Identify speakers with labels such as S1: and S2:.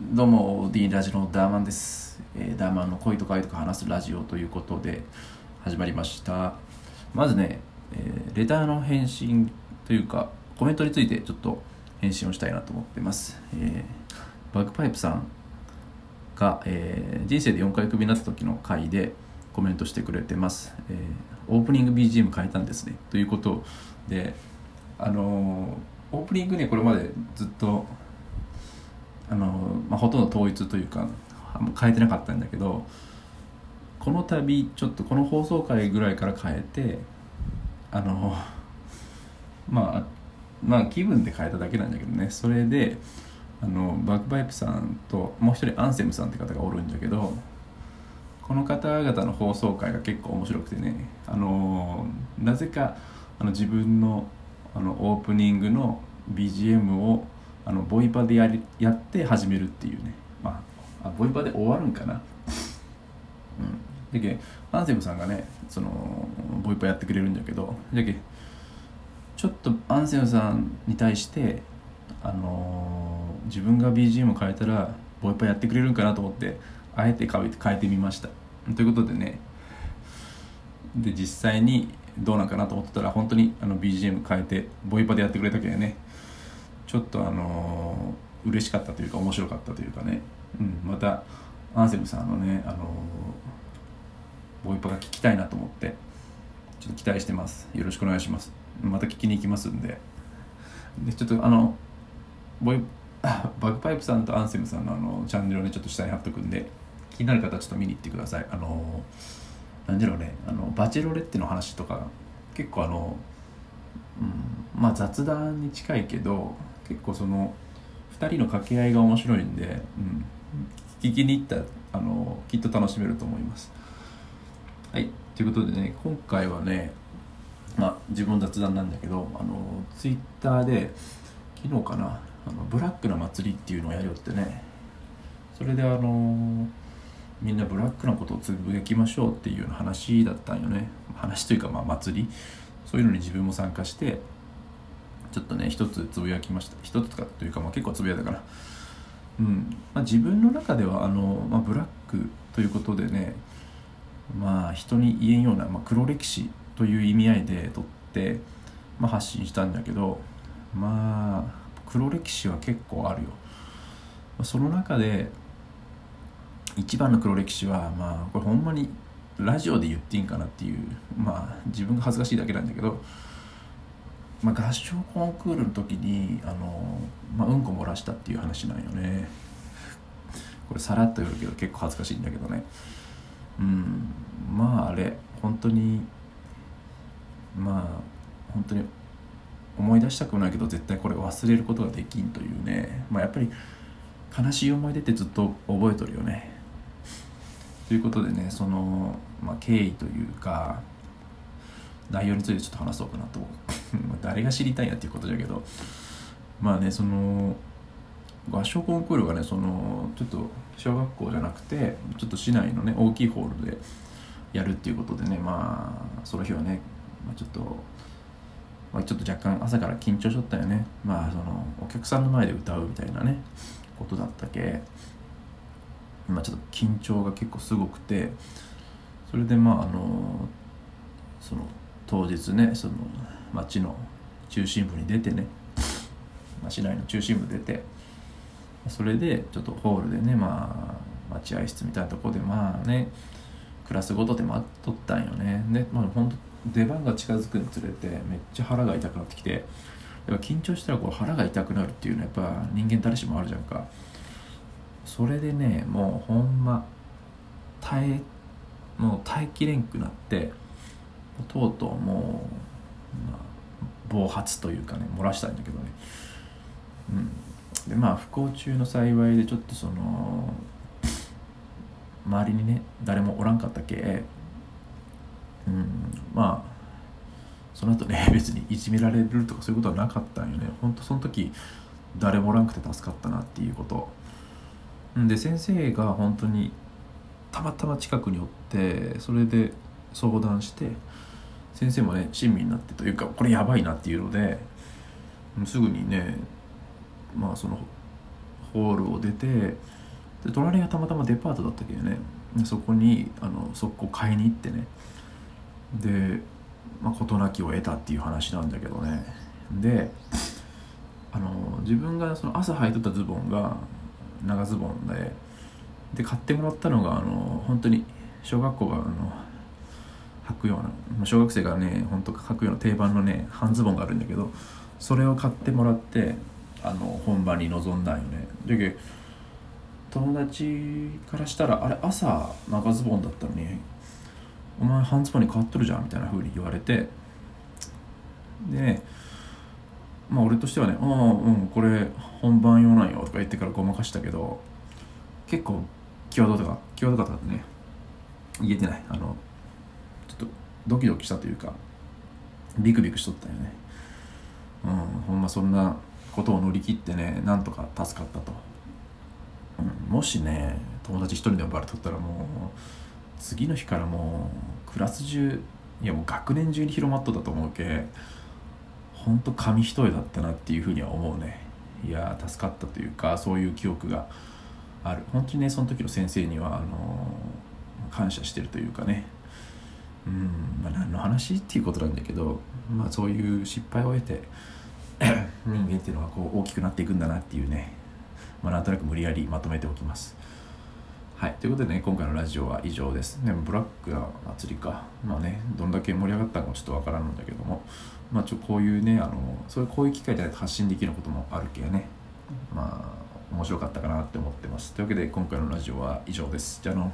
S1: どうも D ラジオのダーマンです、えーダーマンの恋とか愛とか話すラジオということで始まりました。まずね、えーレターの返信というかコメントについてちょっと返信をしたいなと思ってます、えーバックパイプさんが、えー人生で4回クビになった時の回でコメントしてくれてます、えーオープニング BGM 変えたんですね。ということであのオープニングねこれまでずっとあの、まあ、ほとんど統一というか変えてなかったんだけどこの度ちょっとこの放送回ぐらいから変えてあの まあまあ気分で変えただけなんだけどね。それであのバックパイプさんともう一人アンセムさんって方がおるんだけどこの方々の放送回が結構面白くてねあのなぜかあの自分のあのオープニングの BGM をあのボイパでやりやって始めるっていうね。まああボイパで終わるんかな。うん。だけアンセムさんがねそのボイパやってくれるんだけどだけちょっとアンセムさんに対してあのー自分が BGM 変えたらボイパやってくれるんかなと思ってあえて変えて変えてみました。ということでね。で実際にどうなんかなと思ってたら本当にあの BGM 変えてボイパでやってくれたけどね。ちょっとあのー嬉しかったというか面白かったというかね、うん、またアンセムさんのね、あのボイパが聞きたいなと思ってちょっと期待してます。よろしくお願いします。また聞きに行きますんで。でちょっとあのボイ バックパイプさんとアンセムさんのあのチャンネルをねちょっと下に貼っとくんで気になる方ちょっと見に行ってください。あのなんだろうねあのバチェロレッテの話とか結構あの、うん、まあ雑談に近いけど結構その2人の掛け合いが面白いんで、うん、聞きに行ったらあのきっと楽しめると思います。はい。ということでね今回はねまあ自分雑談なんだけどあのツイッターで昨日かなあのブラックな祭りっていうのをやりよってね。それであのみんなブラックなことをつぶやきましょうっていうような話だったんよね。話というかまあ祭り。そういうのに自分も参加してちょっとね一つつぶやきました。一つかというかまあ結構つぶやいたかな。うん。まあ、自分の中ではあの、まあ、ブラックということでねまあ人に言えんような、まあ、黒歴史という意味合いでとって、まあ、発信したんだけどまあ黒歴史は結構あるよ。その中で一番の黒歴史はまあこれほんまにラジオで言っていいんかなっていうまあ自分が恥ずかしいだけなんだけど、まあ、合唱コンクールの時にあの、まあ、うんこ漏らしたっていう話なんよね。これさらっと言うけど結構恥ずかしいんだけどね。うん。まああれ本当にまあ本当に思い出したくないけど絶対これ忘れることができんというね。まあやっぱり悲しい思い出ってずっと覚えとるよね。ということでねその、まあ、経緯というか内容についてちょっと話そうかなと誰が知りたいんやっていうことだけどまあねその合唱コンクールがねそのちょっと小学校じゃなくてちょっと市内のね大きいホールでやるっていうことでねまあその日はね、まあ、ちょっと、まあ、ちょっと若干朝から緊張しとったよね。まあそのお客さんの前で歌うみたいなねことだったけまあちょっと緊張が結構すごくてそれでまああのその当日ねその町の中心部に出てね、まあ、市内の中心部出て。それでちょっとホールでねまあ待合室みたいなとこでまあねクラスごとで待っとったんよね。でまあ本当出番が近づくにつれてめっちゃ腹が痛くなってきて。やっぱ緊張したらこう腹が痛くなるっていうのはやっぱ人間誰しもあるじゃんか。それでねもうほんま耐えもう耐えきれんくなってとうとうもう、まあ、暴発というかね漏らしたんだけどね。うん。でまあ不幸中の幸いでちょっとその周りにね誰もおらんかったけうん。まあその後ね 別にいじめられるとかそういうことはなかったんよね。ほんとその時誰もおらんくて助かったなっていうこと。で先生が本当にたまたま近くにおってそれで相談して先生もね親身になってというかこれやばいなっていうのですぐにねまあそのホールを出てで隣がたまたまデパートだったけどねそこにあの速攻買いに行ってねでまあ、事なきを得たっていう話なんだけどね。であの自分がその朝履いとったズボンが長ズボンでで買ってもらったのがあの本当に小学校があの履くような小学生がね本当履くような定番のね半ズボンがあるんだけどそれを買ってもらってあの本番に臨んだんよね。だけど友達からしたらあれ朝長ズボンだったのにお前半ズボンに変わっとるじゃんみたいな風に言われてでねまあ俺としてはね「ああうんこれ本番用なんよ」とか言ってからごまかしたけど結構際どかった際どかったね。言えてない。あのドキドキしたというかビクビクしとったよね。うんほんまそんなことを乗り切ってねなんとか助かったと、うん、もしね友達一人でもバレとったらもう次の日からもうクラス中いやもう学年中に広まっとったと思うけほんと紙一重だったなっていうふうには思うね。いや助かったというかそういう記憶がある。本当にねその時の先生にはあの感謝してるというかね。うん。まあ何の話っていうことなんだけどまあそういう失敗を得て 人間っていうのはこう大きくなっていくんだなっていうね。まあなんとなく無理やりまとめておきます。はい、ということでね、今回のラジオは以上です。でもブラックな祭りか、まあね、どんだけ盛り上がったかもちょっとわからんのだけども、まあ、ちょこういうね、あのそういうこういう機会で発信できることもあるけね、まあ、面白かったかなって思ってます。というわけで、今回のラジオは以上です。じゃあの。